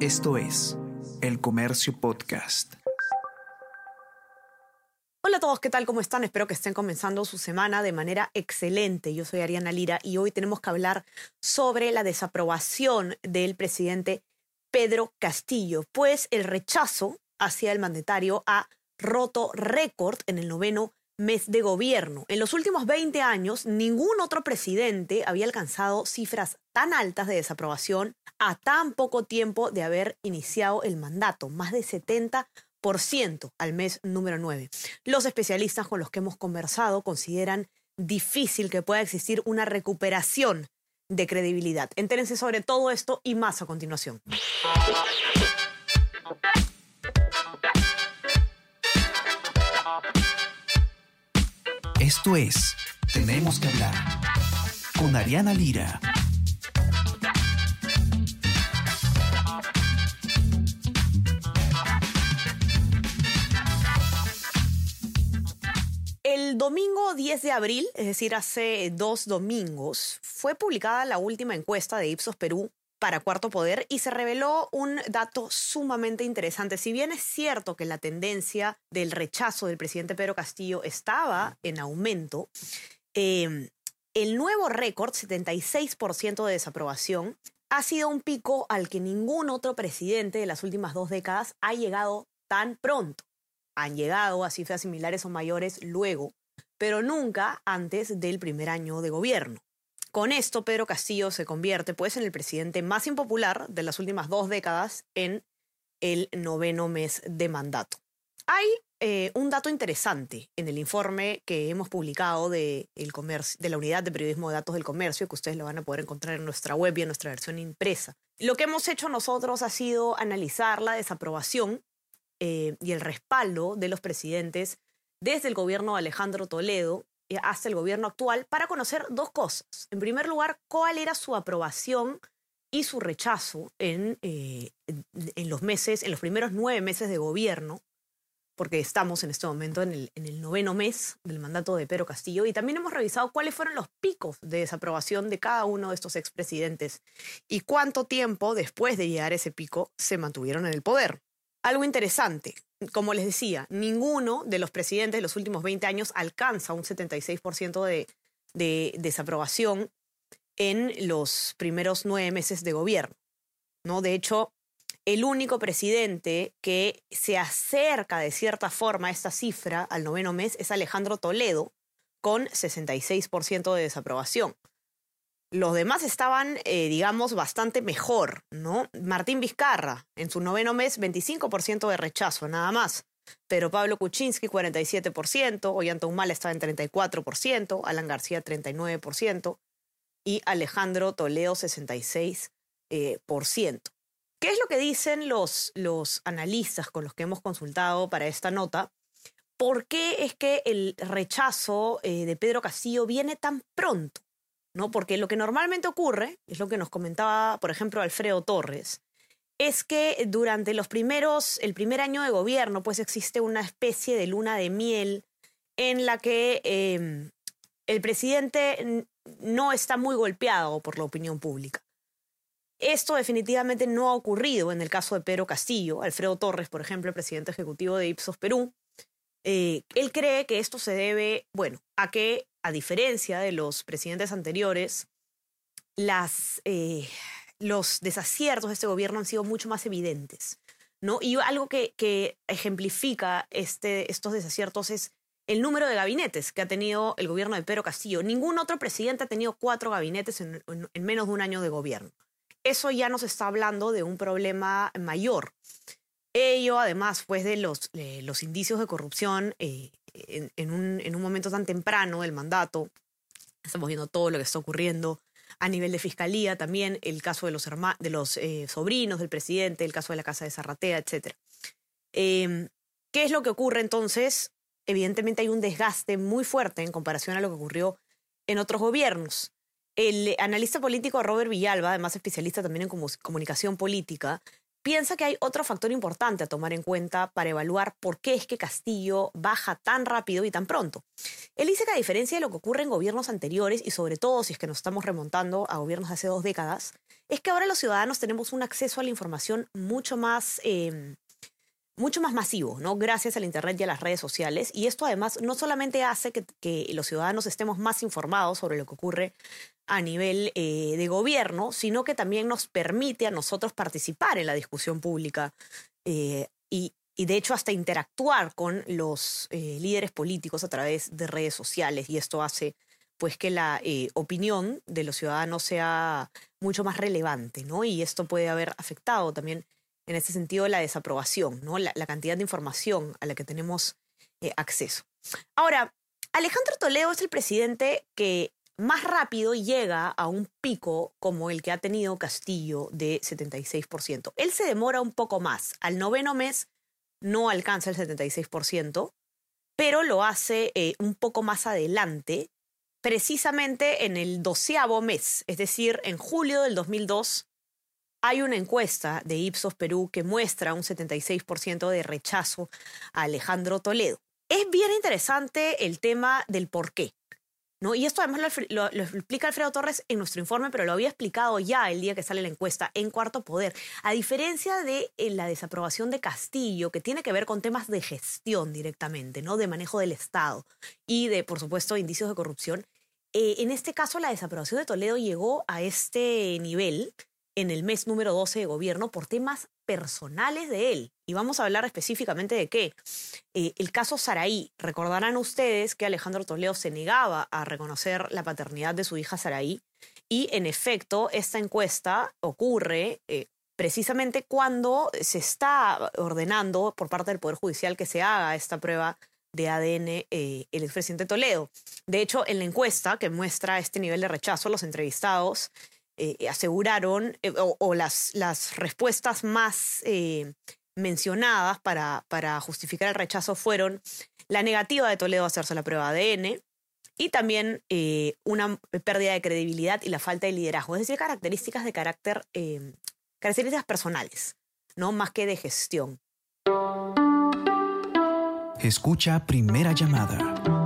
Esto es El Comercio Podcast. Hola a todos, ¿qué tal? ¿Cómo están? Espero que estén comenzando su semana de manera excelente. Yo soy Ariana Lira y hoy tenemos que hablar sobre la desaprobación del presidente Pedro Castillo, pues el rechazo hacia el mandatario ha roto récord en el noveno mes de gobierno. En los últimos 20 años, ningún otro presidente había alcanzado cifras tan altas de desaprobación a tan poco tiempo de haber iniciado el mandato, más de 70% al mes número 9. Los especialistas con los que hemos conversado consideran difícil que pueda existir una recuperación de credibilidad. Entérense sobre todo esto y más a continuación. Esto es Tenemos que hablar con Ariana Lira. El domingo 10 de abril, es decir, hace dos domingos, fue publicada la última encuesta de Ipsos Perú para Cuarto Poder y se reveló un dato sumamente interesante. Si bien es cierto que la tendencia del rechazo del presidente Pedro Castillo estaba en aumento, em, el nuevo récord, 76% de desaprobación, ha sido un pico al que ningún otro presidente de las últimas dos décadas ha llegado tan pronto. Han llegado a cifras similares o mayores luego, pero nunca antes del primer año de gobierno. Con esto, Pedro Castillo se convierte pues en el presidente más impopular de las últimas dos décadas en el noveno mes de mandato. Hay eh, un dato interesante en el informe que hemos publicado de, el de la Unidad de Periodismo de Datos del Comercio, que ustedes lo van a poder encontrar en nuestra web y en nuestra versión impresa. Lo que hemos hecho nosotros ha sido analizar la desaprobación eh, y el respaldo de los presidentes desde el gobierno de Alejandro Toledo hasta el gobierno actual para conocer dos cosas. En primer lugar, cuál era su aprobación y su rechazo en, eh, en, los meses, en los primeros nueve meses de gobierno, porque estamos en este momento en el, en el noveno mes del mandato de Pedro Castillo, y también hemos revisado cuáles fueron los picos de desaprobación de cada uno de estos expresidentes y cuánto tiempo después de llegar a ese pico se mantuvieron en el poder. Algo interesante, como les decía, ninguno de los presidentes de los últimos 20 años alcanza un 76% de, de desaprobación en los primeros nueve meses de gobierno. ¿no? De hecho, el único presidente que se acerca de cierta forma a esta cifra al noveno mes es Alejandro Toledo, con 66% de desaprobación. Los demás estaban, eh, digamos, bastante mejor, ¿no? Martín Vizcarra, en su noveno mes, 25% de rechazo, nada más. Pero Pablo Kuczynski, 47%, Ollanta Humala estaba en 34%, Alan García, 39%, y Alejandro Toledo, 66%. Eh, ¿Qué es lo que dicen los, los analistas con los que hemos consultado para esta nota? ¿Por qué es que el rechazo eh, de Pedro Castillo viene tan pronto? ¿No? Porque lo que normalmente ocurre, es lo que nos comentaba, por ejemplo, Alfredo Torres, es que durante los primeros, el primer año de gobierno, pues existe una especie de luna de miel en la que em, el presidente no está muy golpeado por la opinión pública. Esto definitivamente no ha ocurrido en el caso de Pedro Castillo, Alfredo Torres, por ejemplo, el presidente ejecutivo de Ipsos Perú. Eh, él cree que esto se debe, bueno, a que a diferencia de los presidentes anteriores, eh, los desaciertos de este gobierno han sido mucho más evidentes. ¿no? Y algo que, ejemplifica este, estos desaciertos es el número de gabinetes que ha tenido el gobierno de Pedro Castillo. Ningún otro presidente ha tenido cuatro gabinetes en, en menos de un año de gobierno. Eso ya nos está hablando de un problema mayor. Ello, además, pues de los, los indicios de corrupción eh, en, un, en, un, momento tan temprano del mandato, estamos viendo todo lo que está ocurriendo a nivel de fiscalía, también el caso de los, de los eh, sobrinos del presidente, el caso de la casa de Zarratea, etc. Em, ¿Qué es lo que ocurre entonces? Evidentemente hay un desgaste muy fuerte en comparación a lo que ocurrió en otros gobiernos. El analista político Robert Villalba, además especialista también en comunicación política, piensa que hay otro factor importante a tomar en cuenta para evaluar por qué es que Castillo baja tan rápido y tan pronto. Él dice que a diferencia de lo que ocurre en gobiernos anteriores, y sobre todo si es que nos estamos remontando a gobiernos de hace dos décadas, es que ahora los ciudadanos tenemos un acceso a la información mucho más... Em, mucho más masivo, ¿no? Gracias al Internet y a las redes sociales. Y esto además no solamente hace que, los ciudadanos estemos más informados sobre lo que ocurre a nivel eh, de gobierno, sino que también nos permite a nosotros participar en la discusión pública eh, y, de hecho hasta interactuar con los eh, líderes políticos a través de redes sociales. Y esto hace pues que la opinión de los ciudadanos sea mucho más relevante, ¿no? Y esto puede haber afectado también en ese sentido la desaprobación, ¿no? la, cantidad de información a la que tenemos acceso. Ahora, Alejandro Toledo es el presidente que más rápido llega a un pico como el que ha tenido Castillo de 76%. Él se demora un poco más. Al noveno mes no alcanza el 76%, pero lo hace eh, un poco más adelante, precisamente en el doceavo mes, es decir, en julio del 2002, hay una encuesta de Ipsos Perú que muestra un 76% de rechazo a Alejandro Toledo. Es bien interesante el tema del por qué. ¿No? Y esto además lo, explica Alfredo Torres en nuestro informe, pero lo había explicado ya el día que sale la encuesta en Cuarto Poder. A diferencia de eh, la desaprobación de Castillo, que tiene que ver con temas de gestión directamente, ¿no? de manejo del Estado y de, por supuesto, indicios de corrupción, eh, en este caso la desaprobación de Toledo llegó a este nivel en el mes número 12 de gobierno por temas personales de él. Y vamos a hablar específicamente de qué. Eh, el caso Saraí. Recordarán ustedes que Alejandro Toledo se negaba a reconocer la paternidad de su hija Saraí. Y en efecto, esta encuesta ocurre eh, precisamente cuando se está ordenando por parte del Poder Judicial que se haga esta prueba de ADN eh, el expresidente Toledo. De hecho, en la encuesta que muestra este nivel de rechazo, los entrevistados eh, aseguraron, eh, o, las, las, respuestas más eh, mencionadas para, para, justificar el rechazo fueron la negativa de Toledo a hacerse la prueba de ADN y también una pérdida de credibilidad y la falta de liderazgo, es decir, características de carácter, características personales, no más que de gestión. Escucha primera llamada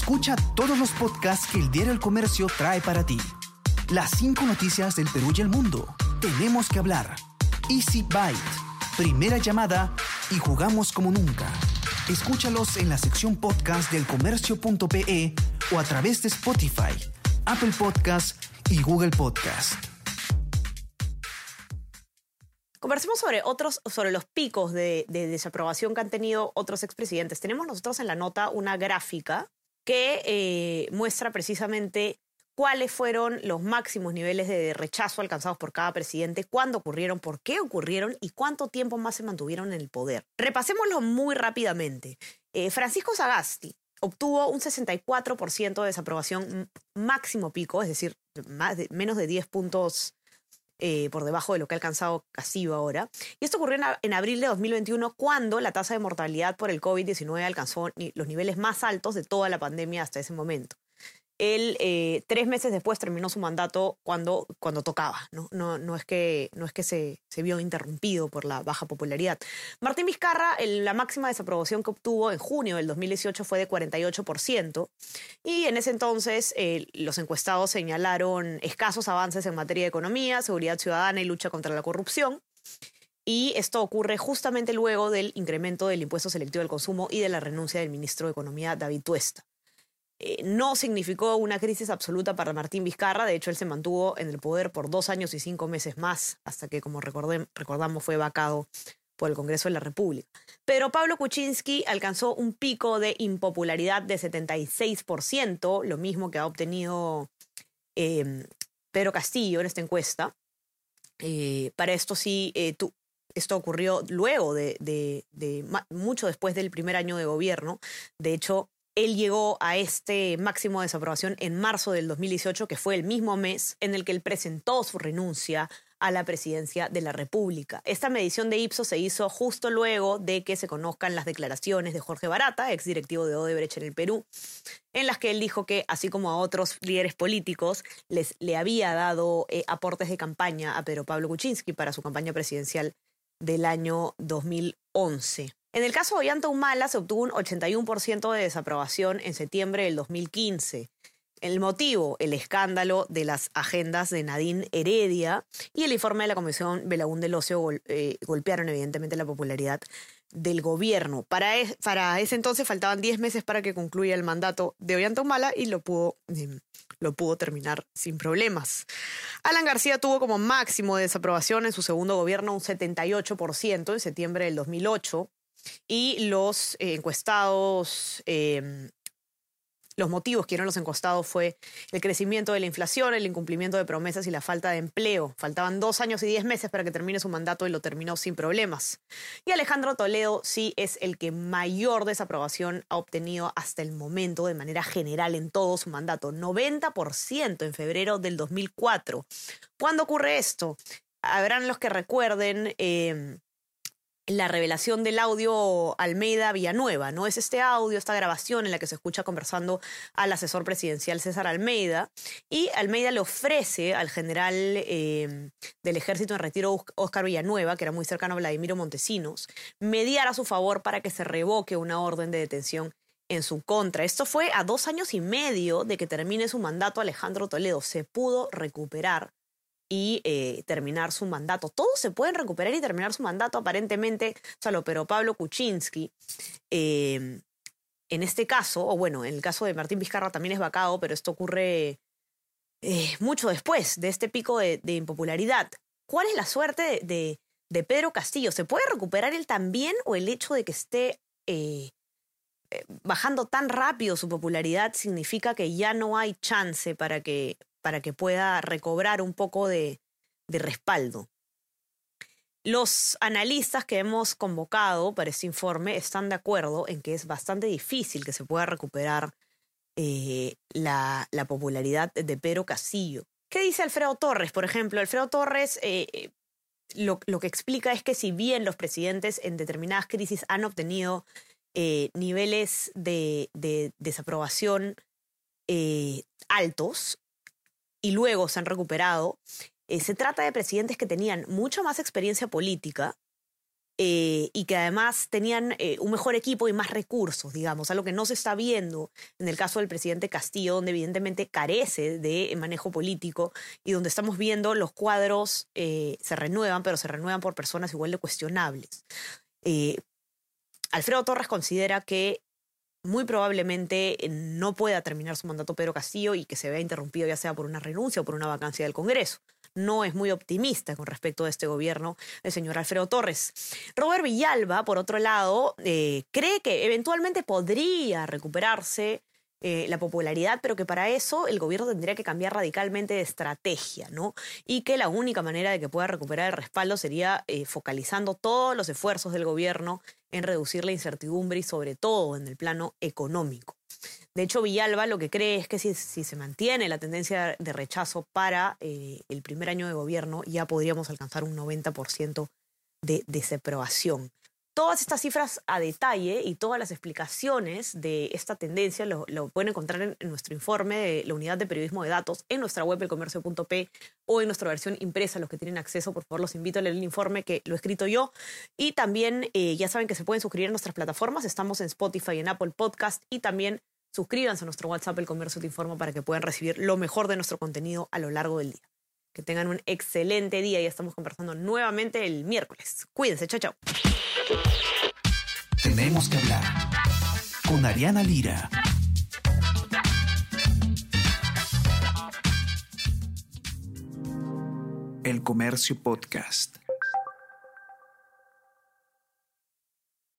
Escucha todos los podcasts que el Diario El Comercio trae para ti. Las cinco noticias del Perú y el mundo. Tenemos que hablar. Easy Byte. Primera llamada y jugamos como nunca. Escúchalos en la sección podcast del comercio.pe o a través de Spotify, Apple Podcast y Google Podcast. Conversemos sobre otros, sobre los picos de, de, desaprobación que han tenido otros expresidentes. Tenemos nosotros en la nota una gráfica que eh, muestra precisamente cuáles fueron los máximos niveles de rechazo alcanzados por cada presidente, cuándo ocurrieron, por qué ocurrieron y cuánto tiempo más se mantuvieron en el poder. Repasémoslo muy rápidamente. Eh, Francisco Sagasti obtuvo un 64% de desaprobación máximo pico, es decir, menos de 10 puntos eh, por debajo de lo que ha alcanzado Castillo ahora. Y esto ocurrió en, abril de 2021, cuando la tasa de mortalidad por el COVID-19 alcanzó los niveles más altos de toda la pandemia hasta ese momento. Él eh, tres meses después terminó su mandato cuando, cuando tocaba, ¿no? No, no es que, no es que se, se vio interrumpido por la baja popularidad. Martín Vizcarra, la máxima desaprobación que obtuvo en junio del 2018 fue de 48%, y en ese entonces eh, los encuestados señalaron escasos avances en materia de economía, seguridad ciudadana y lucha contra la corrupción. Y esto ocurre justamente luego del incremento del impuesto selectivo al consumo y de la renuncia del ministro de Economía, David Tuesta. Eh, no significó una crisis absoluta para Martín Vizcarra, de hecho él se mantuvo en el poder por dos años y cinco meses más, hasta que, como recordamos, fue vacado por el Congreso de la República. Pero Pablo Kuczynski alcanzó un pico de impopularidad de 76%, lo mismo que ha obtenido em, Pedro Castillo en esta encuesta. Eh, para esto sí, eh, esto ocurrió luego de, de, de mucho después del primer año de gobierno. De hecho, él llegó a este máximo de desaprobación en marzo del 2018, que fue el mismo mes en el que él presentó su renuncia a la presidencia de la República. Esta medición de Ipsos se hizo justo luego de que se conozcan las declaraciones de Jorge Barata, exdirectivo de Odebrecht en el Perú, en las que él dijo que, así como a otros líderes políticos, les, le había dado eh, aportes de campaña a Pedro Pablo Kuczynski para su campaña presidencial del año 2011. En el caso de Ollanta Humala se obtuvo un 81% de desaprobación en septiembre del 2015. El motivo, el escándalo de las agendas de Nadine Heredia y el informe de la Comisión Belagún del Ocio eh, golpearon evidentemente la popularidad del gobierno. Para, ese entonces faltaban 10 meses para que concluya el mandato de Ollanta Humala y lo pudo, em, lo pudo terminar sin problemas. Alan García tuvo como máximo de desaprobación en su segundo gobierno un 78% en septiembre del 2008 y los encuestados, em, los motivos que dieron los encuestados fue el crecimiento de la inflación, el incumplimiento de promesas y la falta de empleo. Faltaban dos años y diez meses para que termine su mandato y lo terminó sin problemas. Y Alejandro Toledo sí es el que mayor desaprobación ha obtenido hasta el momento de manera general en todo su mandato, 90% en febrero del 2004. ¿Cuándo ocurre esto? Habrán los que recuerden... Em, la revelación del audio Almeida Villanueva, ¿no? Es este audio, esta grabación en la que se escucha conversando al asesor presidencial César Almeida y Almeida le ofrece al general em, del ejército en retiro Oscar Villanueva, que era muy cercano a Vladimiro Montesinos, mediar a su favor para que se revoque una orden de detención en su contra. Esto fue a dos años y medio de que termine su mandato Alejandro Toledo. Se pudo recuperar y eh, terminar su mandato. Todos se pueden recuperar y terminar su mandato, aparentemente, solo, pero Pablo Kuczynski, em, en este caso, o bueno, en el caso de Martín Vizcarra también es vacado, pero esto ocurre eh, mucho después de este pico de, impopularidad. ¿Cuál es la suerte de, de, Pedro Castillo? ¿Se puede recuperar él también o el hecho de que esté eh, bajando tan rápido su popularidad significa que ya no hay chance para que para que pueda recobrar un poco de, respaldo. Los analistas que hemos convocado para este informe están de acuerdo en que es bastante difícil que se pueda recuperar eh, la, popularidad de Pedro Castillo. ¿Qué dice Alfredo Torres? Por ejemplo, Alfredo Torres eh, lo, que explica es que si bien los presidentes en determinadas crisis han obtenido eh, niveles de, desaprobación altos, y luego se han recuperado, eh, se trata de presidentes que tenían mucha más experiencia política eh, y que además tenían eh, un mejor equipo y más recursos, digamos, algo que no se está viendo en el caso del presidente Castillo, donde evidentemente carece de manejo político y donde estamos viendo los cuadros se renuevan, pero se renuevan por personas igual de cuestionables. Alfredo Torres considera que muy probablemente eh, no pueda terminar su mandato Pedro Castillo y que se vea interrumpido ya sea por una renuncia o por una vacancia del Congreso. No es muy optimista con respecto a este gobierno el señor Alfredo Torres. Robert Villalba, por otro lado, eh, cree que eventualmente podría recuperarse eh, la popularidad, pero que para eso el gobierno tendría que cambiar radicalmente de estrategia, ¿no? Y que la única manera de que pueda recuperar el respaldo sería eh, focalizando todos los esfuerzos del gobierno en reducir la incertidumbre y sobre todo en el plano económico. De hecho, Villalba lo que cree es que si, se mantiene la tendencia de rechazo para eh, el primer año de gobierno, ya podríamos alcanzar un 90% de desaprobación. Todas estas cifras a detalle y todas las explicaciones de esta tendencia lo, pueden encontrar en, nuestro informe de la unidad de periodismo de datos en nuestra web elcomercio.p o en nuestra versión impresa. Los que tienen acceso, por favor, los invito a leer el informe que lo he escrito yo. Y también eh, ya saben que se pueden suscribir a nuestras plataformas. Estamos en Spotify, en Apple Podcast y también suscríbanse a nuestro WhatsApp El Comercio Te Informa para que puedan recibir lo mejor de nuestro contenido a lo largo del día. Que tengan un excelente día y estamos conversando nuevamente el miércoles. Cuídense, chao, chao. Tenemos que hablar con Ariana Lira. El Comercio Podcast.